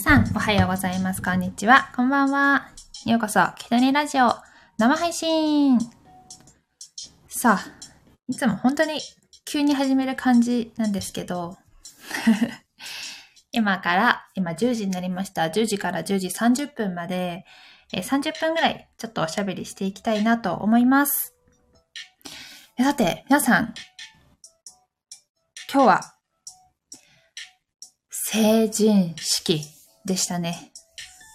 さん、おはようございます。こんにちは。こんばんは。ようこそ、キトニラジオ、生配信。さあ、いつも本当に急に始める感じなんですけど、今から、今10時になりました。10時から10時30分まで、え30分ぐらいちょっとおしゃべりしていきたいなと思います。さて、皆さん、今日は、成人式でしたね。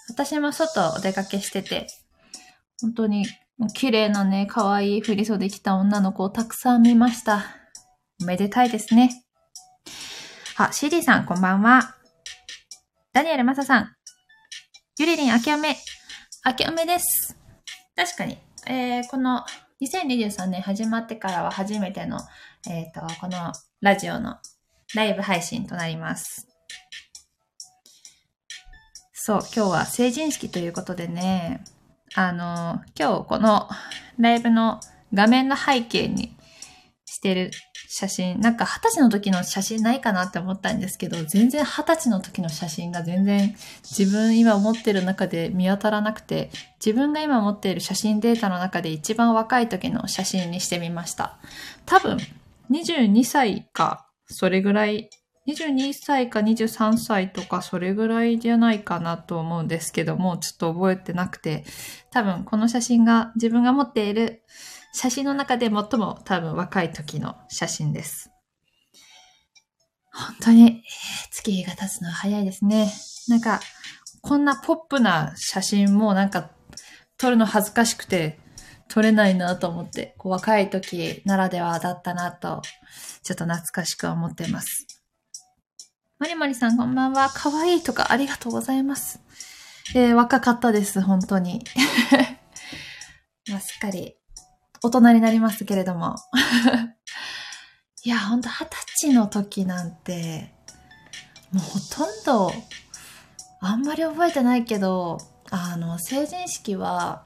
私も外お出かけしてて、本当に綺麗なね、可愛い振り袖着た女の子をたくさん見ました。おめでたいですね。あ、CD さんこんばんは。ダニエルマサさん。ゆりりんあきおめ。あきおめです。確かに、えー、この2023年始まってからは初めての、えっ、と、このラジオのライブ配信となります。そう、今日は成人式ということでね、あの、今日このライブの画面の背景にしてる写真、なんか二十歳の時の写真ないかなって思ったんですけど、全然二十歳の時の写真が全然自分今持ってる中で見当たらなくて、自分が今持っている写真データの中で一番若い時の写真にしてみました。多分、22歳か、それぐらい22歳か23歳とかそれぐらいじゃないかなと思うんですけども、ちょっと覚えてなくて、多分この写真が自分が持っている写真の中で最も多分若い時の写真です。本当に、月日が経つのは早いですね。なんか、こんなポップな写真もなんか撮るの恥ずかしくて撮れないなと思って、こう若い時ならではだったなと、ちょっと懐かしく思ってます。まりまりさんこんばんは。かわいいとかありがとうございます。えー若かったです、本当に。まあ、すっかり大人になりますけれども。いや、ほんと二十歳の時なんて、もうほとんど、あんまり覚えてないけど、あの、成人式は、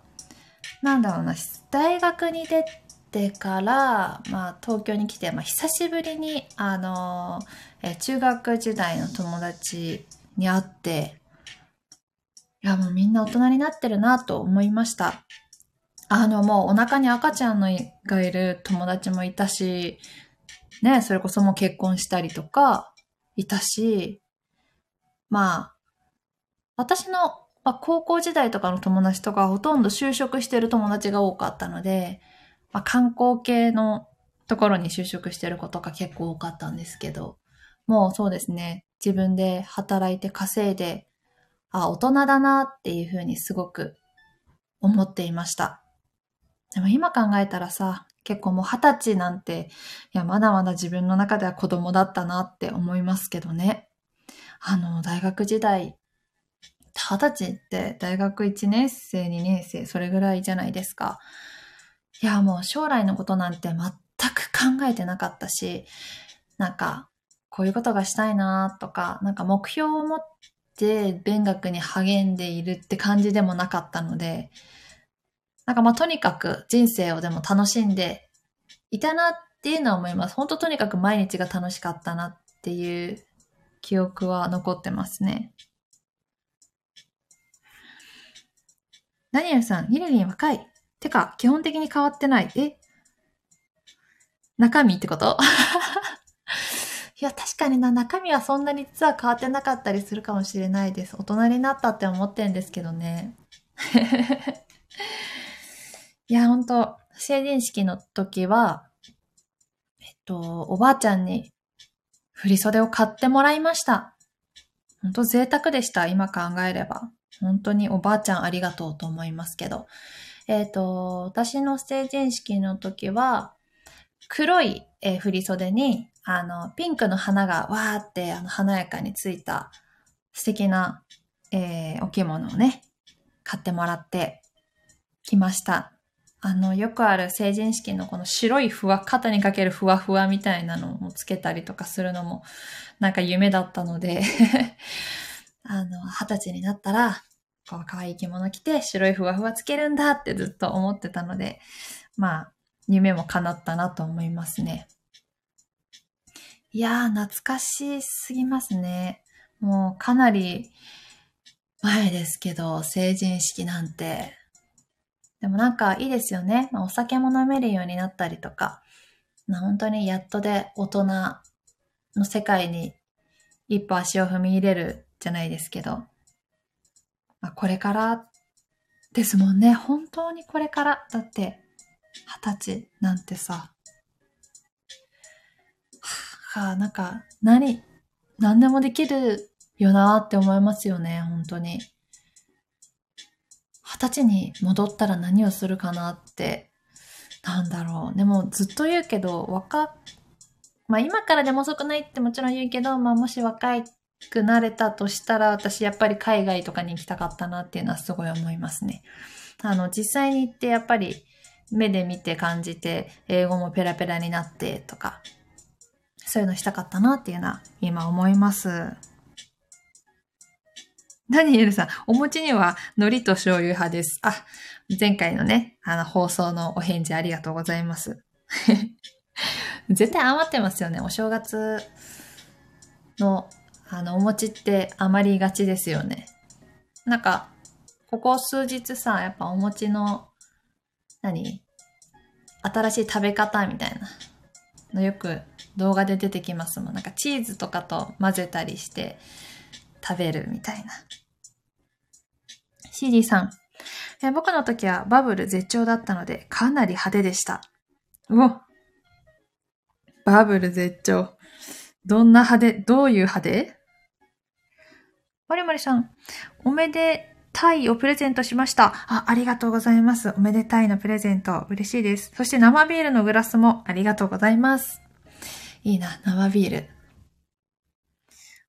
なんだろうな、大学に出ててから、まあ、東京に来て、まあ、久しぶりに、あの、え中学時代の友達に会って、いや、もうみんな大人になってるなと思いました。あの、もうお腹に赤ちゃんのがいる友達もいたし、ね、それこそもう結婚したりとか、いたし、まあ、私の、まあ、高校時代とかの友達とかほとんど就職してる友達が多かったので、まあ、観光系のところに就職してる子とか結構多かったんですけど、もうそうですね、自分で働いて稼いで、あ、大人だなっていうふうにすごく思っていました。でも今考えたらさ、結構もう二十歳なんて、いや、まだまだ自分の中では子供だったなって思いますけどね。あの、大学時代、二十歳って大学1年生、2年生、それぐらいじゃないですか。いや、もう将来のことなんて全く考えてなかったし、なんか、こういうことがしたいなとか、なんか目標を持って勉学に励んでいるって感じでもなかったので、なんかまあとにかく人生をでも楽しんでいたなっていうのは思います。本当とにかく毎日が楽しかったなっていう記憶は残ってますね。ダニエルさん、ゆりりん若い。てか、基本的に変わってない。え？中身ってこと？いや、確かにな、中身はそんなに実は変わってなかったりするかもしれないです。大人になったって思ってんですけどね。いや、ほんと、成人式の時は、えっと、おばあちゃんに振袖を買ってもらいました。ほんと贅沢でした、今考えれば。本当におばあちゃんありがとうと思いますけど。えっ、と、私の成人式の時は、黒い、え振り袖に、あの、ピンクの花がわーって、あの、華やかについた素敵な、えーお着物をね、買ってもらってきました。あの、よくある成人式のこの白いふわ、肩にかけるふわふわみたいなのをつけたりとかするのも、なんか夢だったので、あの、二十歳になったら、可愛い着物着て、白いふわふわつけるんだってずっと思ってたので、まあ、夢も叶ったなと思いますね。いやー、懐かしすぎますね。もうかなり、前ですけど、成人式なんて。でもなんかいいですよね。まあ、お酒も飲めるようになったりとか、まあ、本当にやっとで大人の世界に一歩足を踏み入れるじゃないですけど、まあ、これからですもんね。本当にこれから。だって、二十歳なんてさ、はあ、なんか、何、何でもできるよなって思いますよね、本当に。二十歳に戻ったら何をするかなって、なんだろう。でもずっと言うけど、若、まあ今からでも遅くないってもちろん言うけど、まあもし若いくなれたとしたら、私やっぱり海外とかに行きたかったなっていうのはすごい思いますね。あの、実際に行ってやっぱり目で見て感じて、英語もペラペラになってとか、そういうのしたかったなっていうのは今思います。ダニエルさん、お餅には海苔と醤油派です。あ、前回のね、あの放送のお返事ありがとうございます。絶対余ってますよね。お正月の、あの、お餅って余りがちですよね。なんか、ここ数日さ、やっぱお餅の、何？新しい食べ方みたいなのよく動画で出てきますもん。なんかチーズとかと混ぜたりして食べるみたいな。CD さん。え僕の時はバブル絶頂だったのでかなり派手でした。うおバブル絶頂。どんな派手、どういう派手？まりまりさん、おめでたいをプレゼントしました。あ、ありがとうございます。おめでたいのプレゼント。嬉しいです。そして生ビールのグラスもありがとうございます。いいな、生ビール。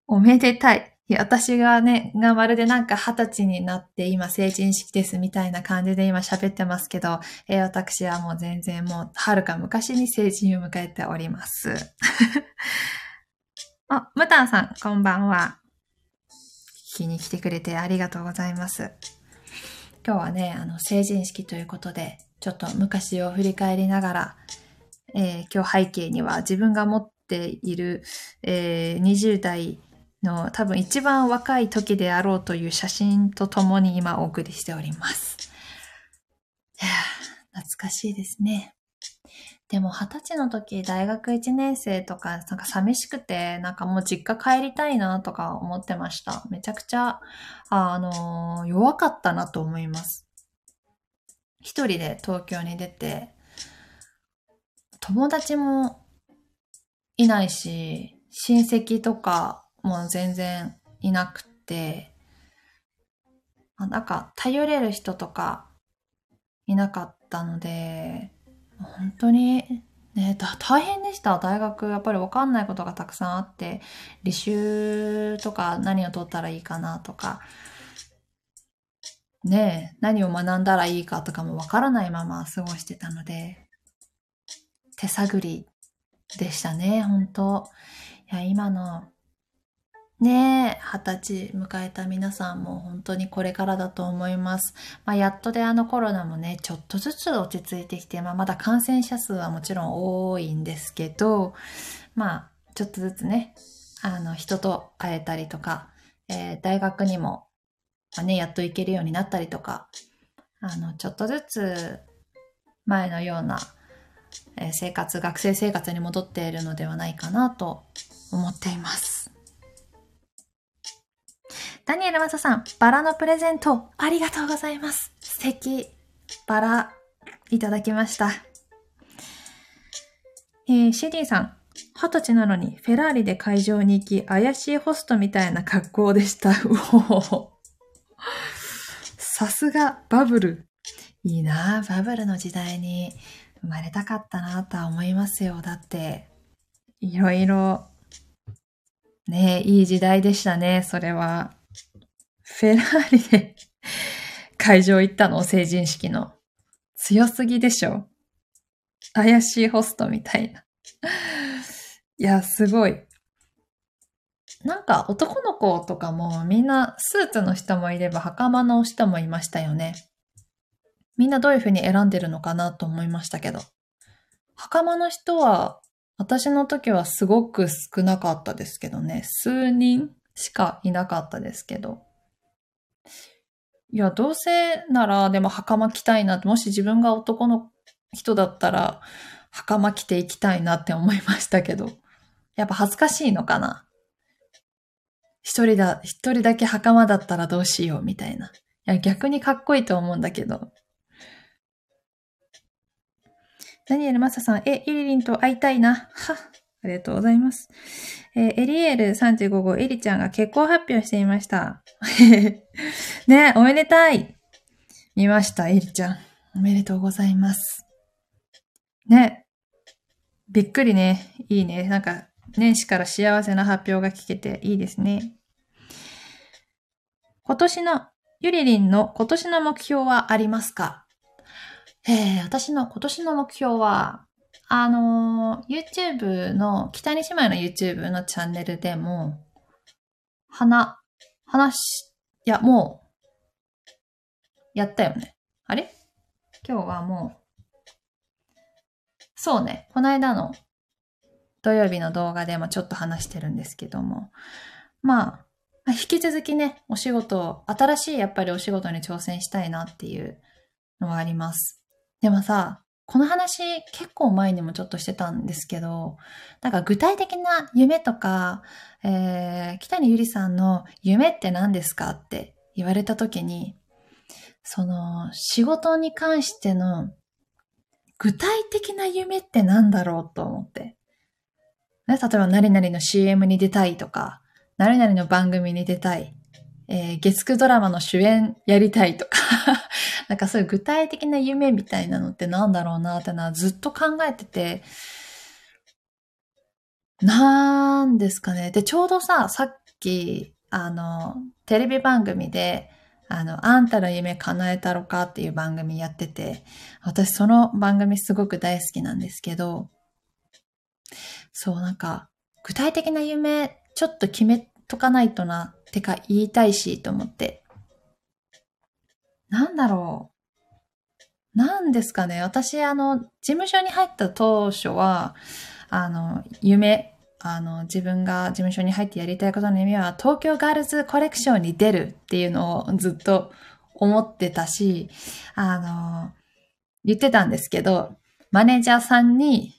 おめでたい。いや、私がね、がまるでなんか二十歳になって今成人式ですみたいな感じで今喋ってますけど、えー、私はもう全然もう遥か昔に成人を迎えております。あ、ムタンさん、こんばんは。きに来てくれてありがとうございます。今日はね、あの、成人式ということで、ちょっと昔を振り返りながら、えー、今日背景には自分が持っている、えー、20代の多分一番若い時であろうという写真とともに今お送りしております。いや懐かしいですね。でも二十歳の時大学1年生とかなんか寂しくてなんかもう実家帰りたいなとか思ってました。めちゃくちゃあの弱かったなと思います。一人で東京に出て友達もいないし親戚とかも全然いなくて、なんか頼れる人とかいなかったので、当にね、大変でした。大学、やっぱりわかんないことがたくさんあって、履修とか何を取ったらいいかなとか、ね何を学んだらいいかとかもわからないまま過ごしてたので、手探りでしたね、本当いや、今のねえ、二十歳迎えた皆さんも本当にこれからだと思います。まあ、やっとであのコロナもね、ちょっとずつ落ち着いてきて、まあ、まだ感染者数はもちろん多いんですけど、まあ、ちょっとずつね、あの、人と会えたりとか、えー、大学にも、まあ、ね、やっと行けるようになったりとか、あの、ちょっとずつ前のような、生活、学生生活に戻っているのではないかなと思っています。ダニエルマサさん、バラのプレゼント、ありがとうございます。素敵。バラ、いただきました。えー、シディさん、二十歳なのにフェラーリで会場に行き、怪しいホストみたいな格好でした。う おさすがバブル。いいなバブルの時代に生まれたかったなとは思いますよ。だって、いろいろ、ねいい時代でしたね、それは。フェラーリで会場行ったの成人式の。強すぎでしょ怪しいホストみたいな。いや、すごい。なんか男の子とかもみんなスーツの人もいれば袴の人もいましたよね。みんなどういう風に選んでるのかなと思いましたけど。袴の人は私の時はすごく少なかったですけどね。数人しかいなかったですけど。いや、どうせなら、でも袴着たいなって、もし自分が男の人だったら、袴着ていきたいなって思いましたけど。やっぱ恥ずかしいのかな一人だ、一人だけ袴だったらどうしようみたいな。いや、逆にかっこいいと思うんだけど。ダニエル・マサさん、え、イリリンと会いたいな。は、ありがとうございます。えー、エリエール35号、エリちゃんが結婚発表していました。ねおめでたい。見ました、エリちゃん。おめでとうございます。ねびっくりね。いいね。なんか、年始から幸せな発表が聞けていいですね。今年の、ゆりりんの今年の目標はありますか？え、私の今年の目標は、あの、YouTube の、北西姉妹の YouTube のチャンネルでも、話、話、いや、もう、やったよね。あれ？今日はもう、そうね、この間の土曜日の動画でもちょっと話してるんですけども、まあ、引き続きね、お仕事、新しいやっぱりお仕事に挑戦したいなっていうのはあります。でもさ、この話結構前にもちょっとしてたんですけど、なんか具体的な夢とか、えー、北谷ゆりさんの夢って何ですかって言われた時に、その仕事に関しての具体的な夢って何だろうと思って。ね、例えば何々の CM に出たいとか、何々の番組に出たい、えー、月9ドラマの主演やりたいとか なんかそういう具体的な夢みたいなのってなんだろうなってのはずっと考えてて、なんですかね。で、ちょうどさ、さっき、あの、テレビ番組で、あの、あんたの夢叶えたろかっていう番組やってて、私その番組すごく大好きなんですけど、そう、なんか、具体的な夢、ちょっと決めとかないとな、てか言いたいし、と思って。なんだろう。なんですかね。私、あの、事務所に入った当初は、あの、夢、あの、自分が事務所に入ってやりたいことの夢は、東京ガールズコレクションに出るっていうのをずっと思ってたし、あの、言ってたんですけど、マネージャーさんに、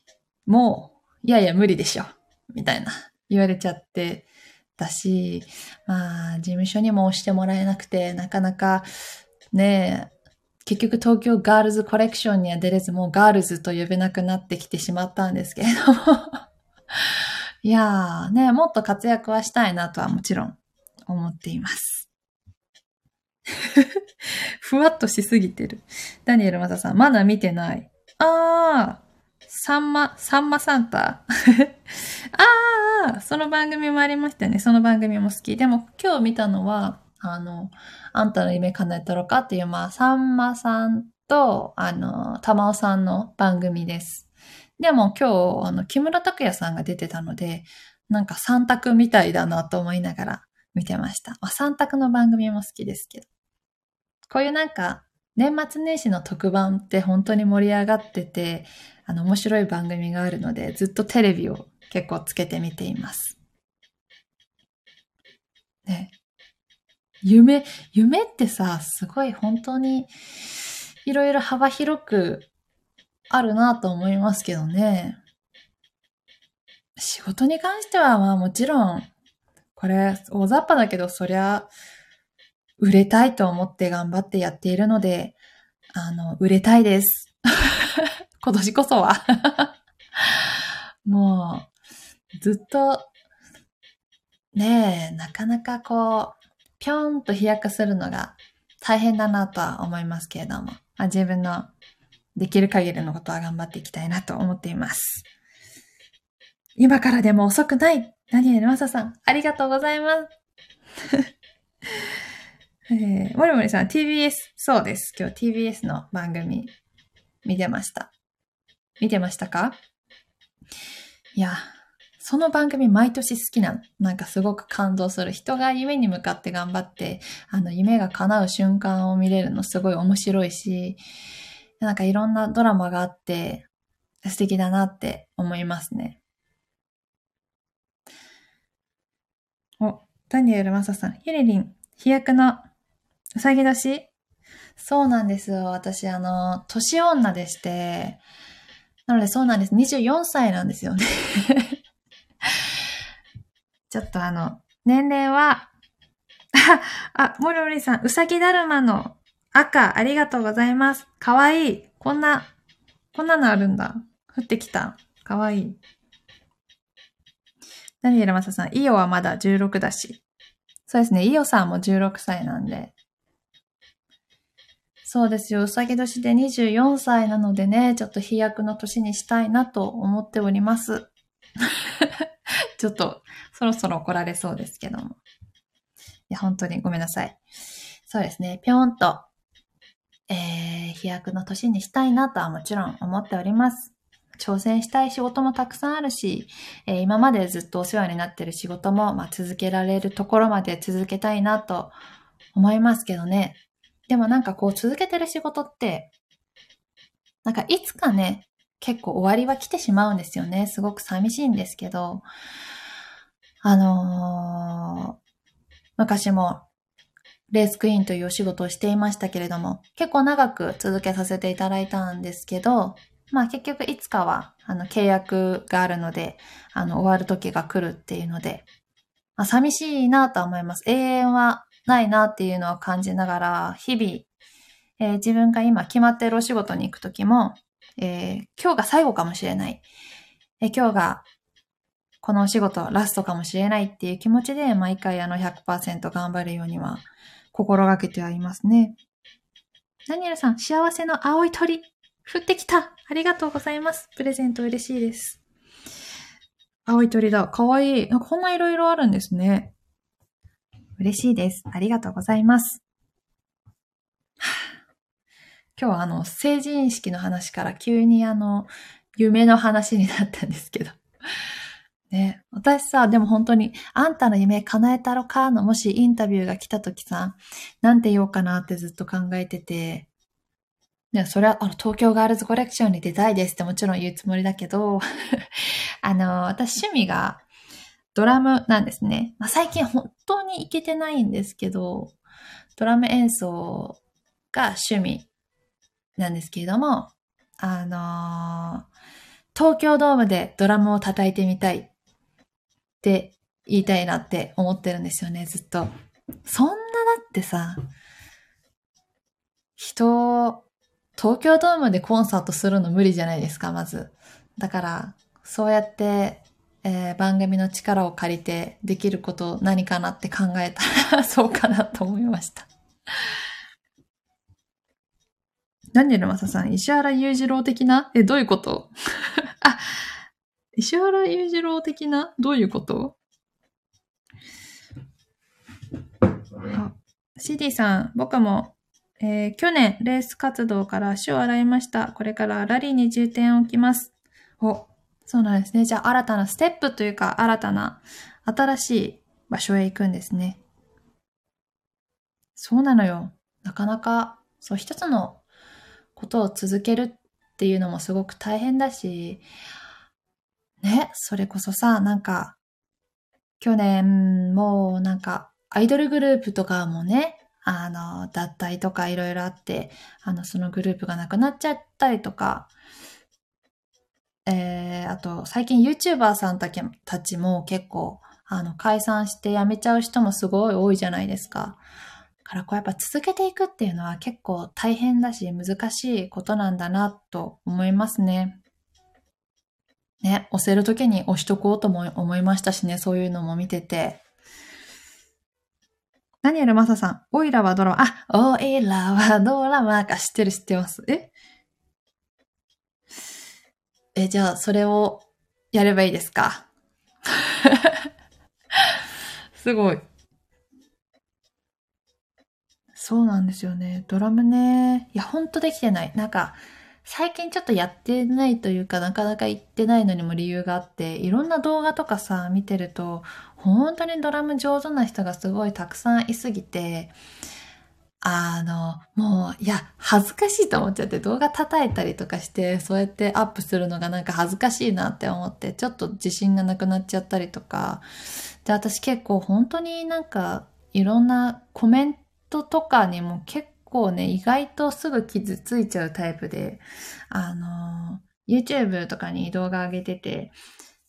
もう、いやいや無理でしょ、みたいな言われちゃってたし、まあ、事務所にも押してもらえなくて、なかなかねえ、結局東京ガールズコレクションには出れず、もうガールズと呼べなくなってきてしまったんですけれども いやーね、もっと活躍はしたいなとはもちろん思っています。ふわっとしすぎてる。ダニエルマサさん、まだ見てない。あー、サンマ、サンマサンタ あー、その番組もありましたよね。その番組も好き。でも今日見たのは、あの、あんたの夢叶えたろかっていう、まあ、さんまさんと、あの、玉尾さんの番組です。でも今日、あの、木村拓哉さんが出てたので、なんか三択みたいだなと思いながら見てました。まあ、三択の番組も好きですけど。こういうなんか、年末年始の特番って本当に盛り上がってて、あの、面白い番組があるので、ずっとテレビを結構つけて見ています。ね。夢、夢ってさ、すごい本当にいろいろ幅広くあるなと思いますけどね。仕事に関してはまあもちろん、これ大雑把だけどそりゃ売れたいと思って頑張ってやっているので、あの、売れたいです。今年こそは もう、ずっと、ねえ、なかなかこう、ぴょんと飛躍するのが大変だなとは思いますけれども、まあ、自分のできる限りのことは頑張っていきたいなと思っています。今からでも遅くない。何々まささん、ありがとうございます。えー、もりもりさん、TBS、そうです。今日 TBS の番組見てました。見てましたか？いや、その番組毎年好きなの。なんかすごく感動する。人が夢に向かって頑張って、あの、夢が叶う瞬間を見れるのすごい面白いし、なんかいろんなドラマがあって、素敵だなって思いますね。お、ダニエル・マサさん、ゆりりん、飛躍のうさぎ年？そうなんですよ。私、あの、年女でして、なのでそうなんです。24歳なんですよね ちょっとあの、年齢は、あ、もりもりさん、うさぎだるまの赤、ありがとうございます。かわいい。こんな、こんなのあるんだ。降ってきた。かわいい。ダニエルマサさん、イオはまだ16だし。そうですね、イオさんも16歳なんで。そうですよ、うさぎ年で24歳なのでね、ちょっと飛躍の年にしたいなと思っております。ちょっと、そろそろ怒られそうですけども。いや、本当にごめんなさい。そうですね、ぴょんと、えー、飛躍の年にしたいなとはもちろん思っております。挑戦したい仕事もたくさんあるし、えー、今までずっとお世話になってる仕事も、まあ、続けられるところまで続けたいなと思いますけどね。でもなんかこう続けてる仕事って、なんかいつかね、結構終わりは来てしまうんですよね。すごく寂しいんですけど、あのー、昔もレースクイーンというお仕事をしていましたけれども、結構長く続けさせていただいたんですけど、まあ結局いつかは、あの、契約があるので、あの、終わる時が来るっていうので、まあ寂しいなとは思います。永遠はないなっていうのは感じながら、日々、えー、自分が今決まってるお仕事に行く時も、えー、今日が最後かもしれない。えー、今日がこのお仕事ラストかもしれないっていう気持ちで毎回あの100%頑張るようには心がけてはいますね。ダニエルさん、幸せの青い鳥。降ってきたありがとうございます。プレゼント嬉しいです。青い鳥だ。かわいい。なんかこんないろいろあるんですね。嬉しいです。ありがとうございます。今日はあの、成人式の話から急にあの、夢の話になったんですけど。ね、私さ、でも本当に、あんたの夢叶えたろかのもしインタビューが来た時さ、なんて言おうかなってずっと考えてて、や、それは、あの、東京ガールズコレクションに出たいですってもちろん言うつもりだけど、あの、私趣味がドラムなんですね。まあ、最近本当に行けてないんですけど、ドラム演奏が趣味なんですけれども、あの東京ドームでドラムを叩いてみたいって言いたいなって思ってるんですよね、ずっと。そんなだってさ、人東京ドームでコンサートするの無理じゃないですか、まず。だから、そうやって、えー、番組の力を借りてできること何かなって考えたらそうかなと思いました。ダニエルマサさん、石原裕次郎的な？え、どういうこと？あ、石原裕次郎的な？どういうこと？あ、CD さん、僕もえー、去年、レース活動から足を洗いました。これからラリーに重点を置きます。お、そうなんですね。じゃあ、新たなステップというか、新たな、新しい場所へ行くんですね。そうなのよ。なかなか、そう、一つのことを続けるっていうのもすごく大変だし、ね、それこそさ、なんか、去年もなんか、アイドルグループとかもね、あの、脱退とかいろいろあって、あの、そのグループがなくなっちゃったりとか、えー、あと、最近 YouTuber さんたちも結構、あの、解散して辞めちゃう人もすごい多いじゃないですか。だからこうやっぱ続けていくっていうのは結構大変だし難しいことなんだなと思いますね。ね、押せるときに押しとこうとも思いましたしね、そういうのも見てて。ダニエルマサさん、オイラはドラマ、あ、オイラはドラマか知ってる知ってます。え？え、じゃあ、それをやればいいですか？すごい。そうなんですよね。ドラムね。いや、ほんとできてない。なんか、最近ちょっとやってないというか、なかなか行ってないのにも理由があって、いろんな動画とかさ、見てると、本当にドラム上手な人がすごいたくさんいすぎて、あの、もう、いや、恥ずかしいと思っちゃって動画叩いたりとかして、そうやってアップするのがなんか恥ずかしいなって思って、ちょっと自信がなくなっちゃったりとか、で、私結構本当になんか、いろんなコメントとかにも結構ね、意外とすぐ傷ついちゃうタイプで、あの、YouTube とかに動画上げてて、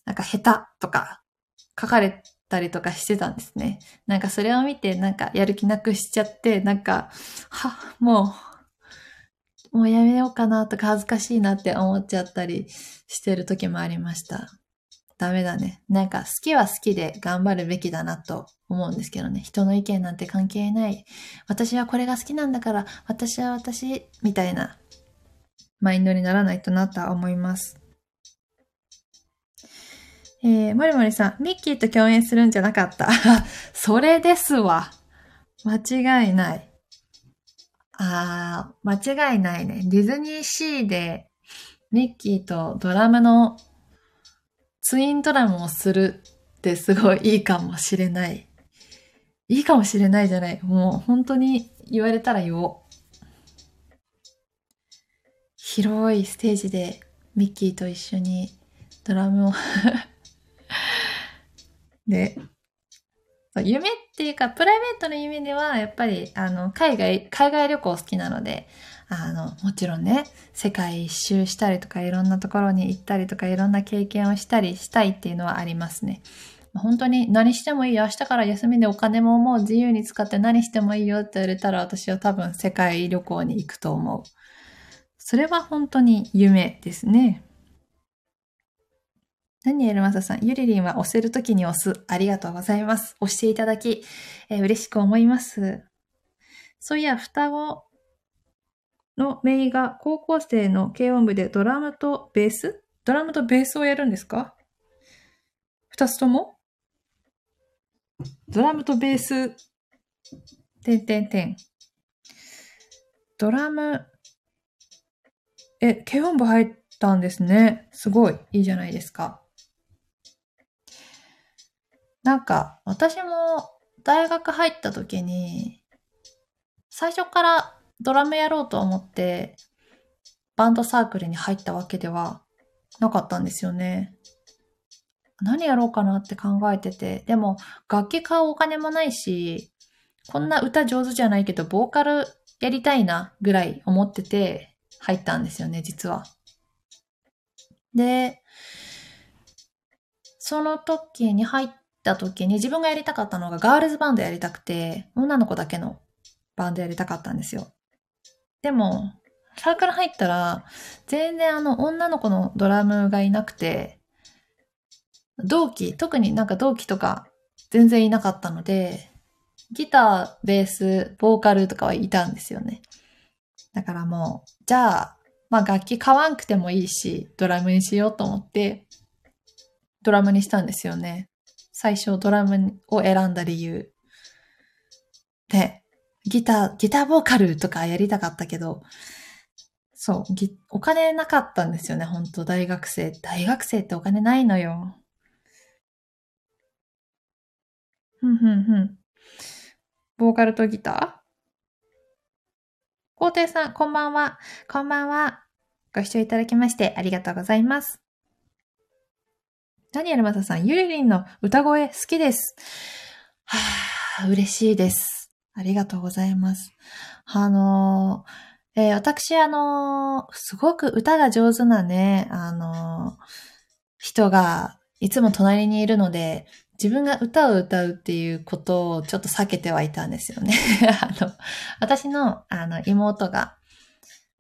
なんか下手とか書かれたりとかしてたんですね。なんかそれを見てなんかやる気なくしちゃって、なんか、は、もう、もうやめようかなとか恥ずかしいなって思っちゃったりしてる時もありました。ダメだね。なんか好きは好きで頑張るべきだなと思うんですけどね。人の意見なんて関係ない。私はこれが好きなんだから、私は私、みたいなマインドにならないとなとは思います。えー、もりもりさん、ミッキーと共演するんじゃなかった。それですわ。間違いない。あー、間違いないね。ディズニーシーでミッキーとドラムのツインドラムをするってすごいいいかもしれない。いいかもしれないじゃない。もう本当に言われたら言おう。広いステージでミッキーと一緒にドラムを で、夢っていうか、プライベートの夢では、やっぱり、あの、海外、海外旅行好きなので、あの、もちろんね、世界一周したりとか、いろんなところに行ったりとか、いろんな経験をしたりしたいっていうのはありますね。本当に何してもいいよ。明日から休みでお金ももう自由に使って何してもいいよって言われたら私は多分世界旅行に行くと思う。それは本当に夢ですね。ダニエルマサさん、ゆりりんは押せるときに押す。ありがとうございます。押していただき、えー、嬉しく思います。そういや、双子のメイが高校生の軽音部でドラムとベース？ドラムとベースをやるんですか？二つとも？ドラムとベース、てんてんてん。ドラム、え、軽音部入ったんですね。すごい、いいじゃないですか。なんか、私も大学入った時に、最初からドラムやろうと思って、バンドサークルに入ったわけではなかったんですよね。何やろうかなって考えてて、でも楽器買うお金もないし、こんな歌上手じゃないけど、ボーカルやりたいなぐらい思ってて入ったんですよね、実は。で、その時に入った時に自分がやりたかったのがガールズバンドやりたくて、女の子だけのバンドやりたかったんですよ。でも、サークル入ったら、全然あの女の子のドラムがいなくて、同期、特になんか同期とか全然いなかったので、ギター、ベース、ボーカルとかはいたんですよね。だからもう、じゃあ、まあ楽器買わんくてもいいし、ドラムにしようと思って、ドラムにしたんですよね。最初ドラムを選んだ理由。で、ギター、ギターボーカルとかやりたかったけど、そう、お金なかったんですよね、本当大学生。大学生ってお金ないのよ。ふんふんふん。ボーカルとギター？皇帝さん、こんばんは。こんばんは。ご視聴いただきましてありがとうございます。ダニエルマサさん、ゆりりんの歌声好きです。はぁ、嬉しいです。ありがとうございます。あのえー、私、あのすごく歌が上手なね、あの人がいつも隣にいるので、自分が歌を歌うっていうことをちょっと避けてはいたんですよね。あの、私のあの妹が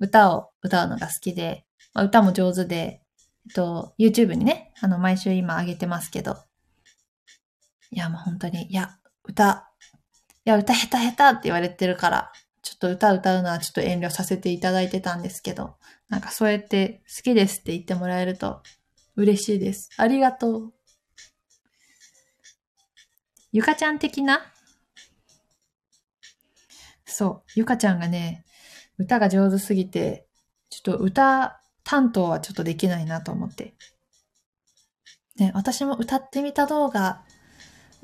歌を歌うのが好きで、まあ、歌も上手で、えっと、YouTube にね、あの、毎週今上げてますけど、いや、もう本当に、いや、歌、いや、歌下手下手って言われてるから、ちょっと歌歌うのはちょっと遠慮させていただいてたんですけど、なんかそうやって好きですって言ってもらえると嬉しいです。ありがとう。ゆかちゃん的な？そう、ゆかちゃんがね、歌が上手すぎて、ちょっと歌担当はちょっとできないなと思って。ね、私も歌ってみた動画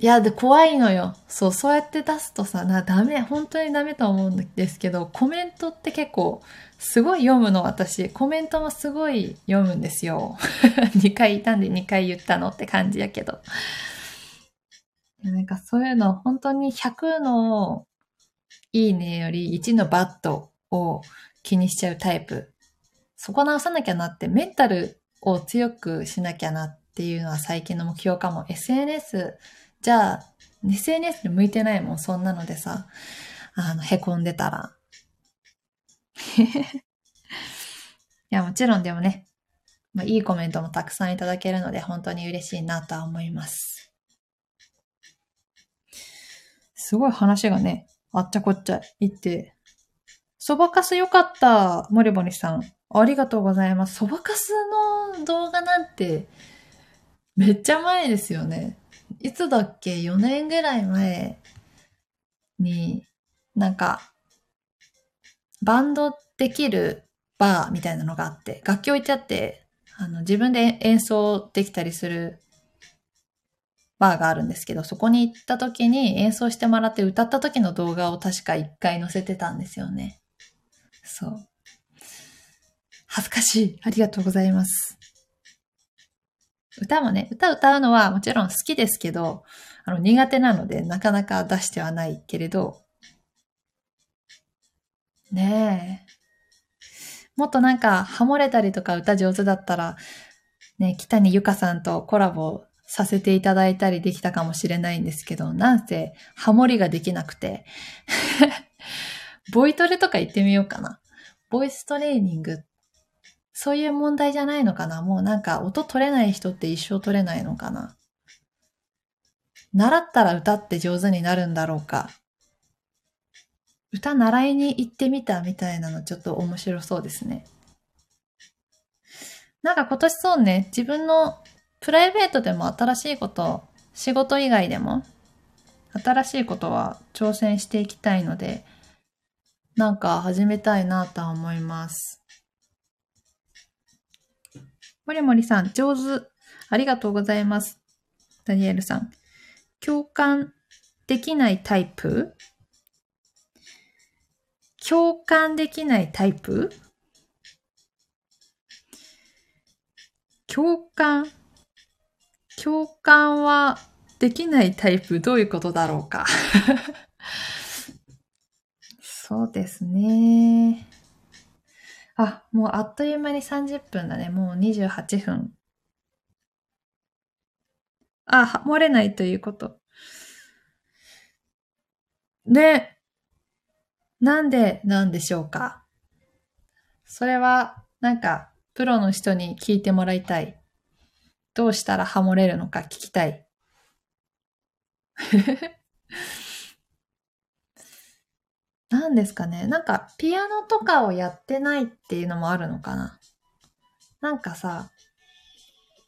いや、で、怖いのよ。そう、そうやって出すとさ、な、ダメ、本当にダメと思うんですけど、コメントって結構、すごい読むの、私。コメントもすごい読むんですよ。2回いたんで2回言ったのって感じやけど。なんかそういうの、本当に100のいいねより1のバットを気にしちゃうタイプ。そこ直さなきゃなって、メンタルを強くしなきゃなっていうのは最近の目標かも。SNS、じゃあ、SNS に向いてないもん、そんなのでさ、あの、へこんでたら。いや、もちろんでもね、まあ、いいコメントもたくさんいただけるので、本当に嬉しいなとは思います。すごい話がね、あっちゃこっちゃ言って、そばかすよかった、モリボリさん。ありがとうございます。そばかすの動画なんて、めっちゃ前ですよね。いつだっけ ?4 年ぐらい前に、なんか、バンドできるバーみたいなのがあって、楽器置いてあって、あの、自分で演奏できたりするバーがあるんですけど、そこに行った時に演奏してもらって歌った時の動画を確か一回載せてたんですよね。そう。恥ずかしい。ありがとうございます。歌もね、歌歌うのはもちろん好きですけど、あの苦手なのでなかなか出してはないけれど、ねえ。もっとなんかハモれたりとか歌上手だったら、ね、北にゆかさんとコラボさせていただいたりできたかもしれないんですけど、なんせハモりができなくて。ボイトレとか行ってみようかな。ボイストレーニング。そういう問題じゃないのかな？もうなんか音取れない人って一生取れないのかな？習ったら歌って上手になるんだろうか？歌習いに行ってみたみたいなのちょっと面白そうですね。なんか今年そうね、自分のプライベートでも新しいこと、仕事以外でも新しいことは挑戦していきたいので、なんか始めたいなとは思います。もりもりさん、上手。ありがとうございます。ダニエルさん。共感できないタイプ？共感できないタイプ？共感？共感はできないタイプ？どういうことだろうか？そうですね。あ、もうあっという間に30分だね。もう28分。あ、漏れないということ。で、なんでなんでしょうかそれは、なんか、プロの人に聞いてもらいたい。どうしたらハモれるのか聞きたい。何ですかねなんか、ピアノとかをやってないっていうのもあるのかななんかさ、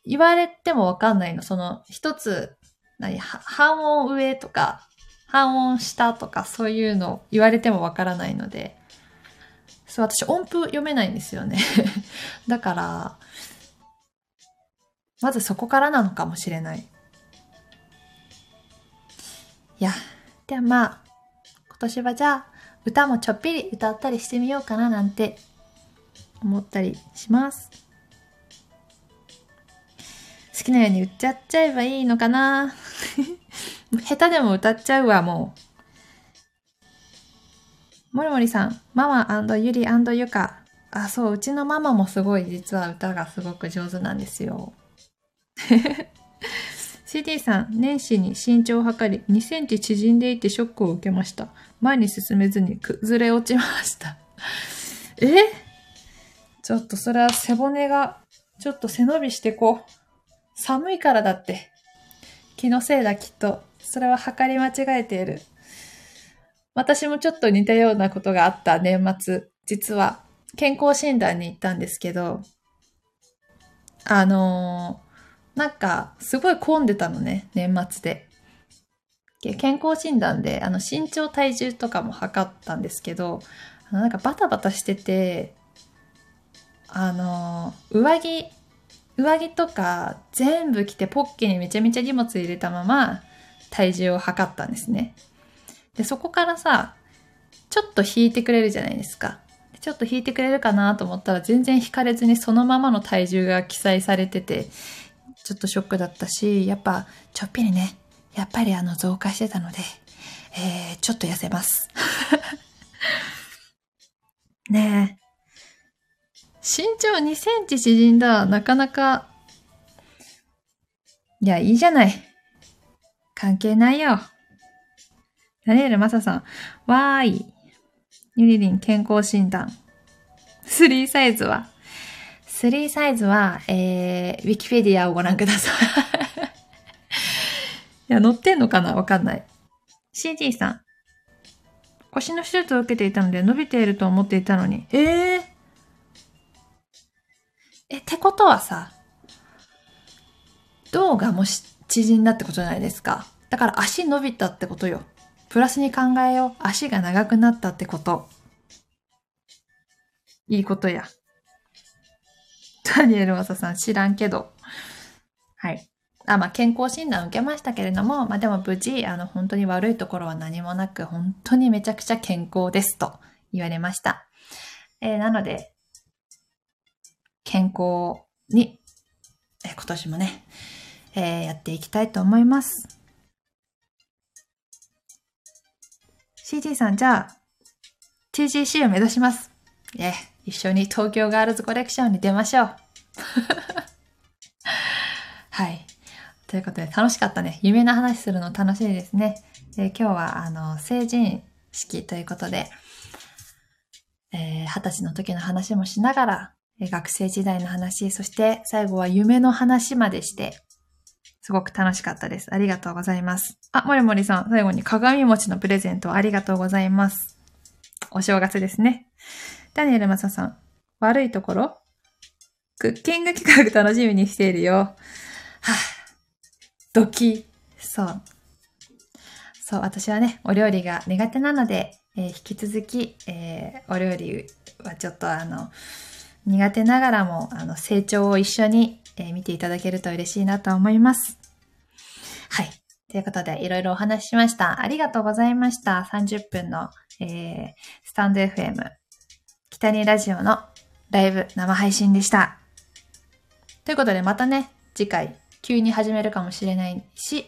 言われてもわかんないの。その、一つ、何、半音上とか、半音下とか、そういうの言われてもわからないので、そう、私音符読めないんですよね。だから、まずそこからなのかもしれない。いや、ではまあ、今年はじゃあ、歌もちょっぴり歌ったりしてみようかななんて思ったりします。好きなように歌っちゃえばいいのかな 下手でも歌っちゃうわ、もう。もりもりさん、ママゆりゆか。あ、そう、うちのママもすごい実は歌がすごく上手なんですよ。CD さん、年始に身長を測り、2センチ縮んでいてショックを受けました。前に進めずに崩れ落ちました。え？ちょっとそれは背骨が、ちょっと背伸びしてこう。寒いからだって。気のせいだきっと。それは測り間違えている。私もちょっと似たようなことがあった年末。実は健康診断に行ったんですけど、あのー、なんかすごい混んでたのね、年末で。健康診断で、あの、身長体重とかも測ったんですけど、あのなんかバタバタしてて、あの、上着、上着とか全部着てポッケにめちゃめちゃ荷物入れたまま体重を測ったんですね。で、そこからさ、ちょっと引いてくれるじゃないですか。ちょっと引いてくれるかなと思ったら全然引かれずにそのままの体重が記載されてて、ちょっとショックだったし、やっぱちょっぴりね、やっぱりあの増加してたので、えー、ちょっと痩せます。ねえ。身長2センチ縮んだ。なかなか。いや、いいじゃない。関係ないよ。ダニエルマサさん。わーい。ゆりりん健康診断。3サイズは？3サイズは、えー、ウィキペディアをご覧ください。いや、載ってんのかな？わかんない。CD さん。腰の手術を受けていたので伸びていると思っていたのに。えええ、ってことはさ、胴がもし縮んだってことじゃないですか。だから足伸びたってことよ。プラスに考えよう。足が長くなったってこと。いいことや。ダニエルマサさん知らんけど。はい。あ、まあ、健康診断を受けましたけれども、まあ、でも無事、あの、本当に悪いところは何もなく、本当にめちゃくちゃ健康ですと言われました。えーなので、健康に、えー今年もね、えーやっていきたいと思います。CG さん、じゃあ、TGC を目指します。え、一緒に東京ガールズコレクションに出ましょう。はい。ということで、楽しかったね。夢の話するの楽しいですね。で今日は、あの、成人式ということで、えー二十歳の時の話もしながら、学生時代の話、そして最後は夢の話までして、すごく楽しかったです。ありがとうございます。あ、もりもりさん、最後に鏡餅のプレゼントありがとうございます。お正月ですね。ダニエルマサさん、悪いところ？クッキング企画楽しみにしているよ。はぁ、ドキ。そう。そう、私はね、お料理が苦手なので、えー引き続き、えーお料理はちょっとあの、苦手ながらも、あの、成長を一緒に、えー見ていただけると嬉しいなと思います。はい。ということで、いろいろお話ししました。ありがとうございました。30分の、えースタンド FM、北にラジオのライブ生配信でした。ということで、またね、次回、急に始めるかもしれないし、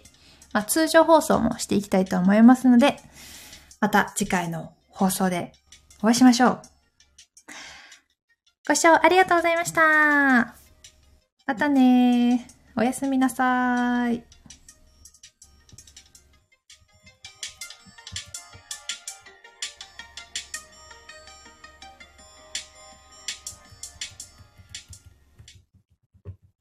まあ、通常放送もしていきたいと思いますので、また次回の放送でお会いしましょう。ご視聴ありがとうございました。またねおやすみなさい。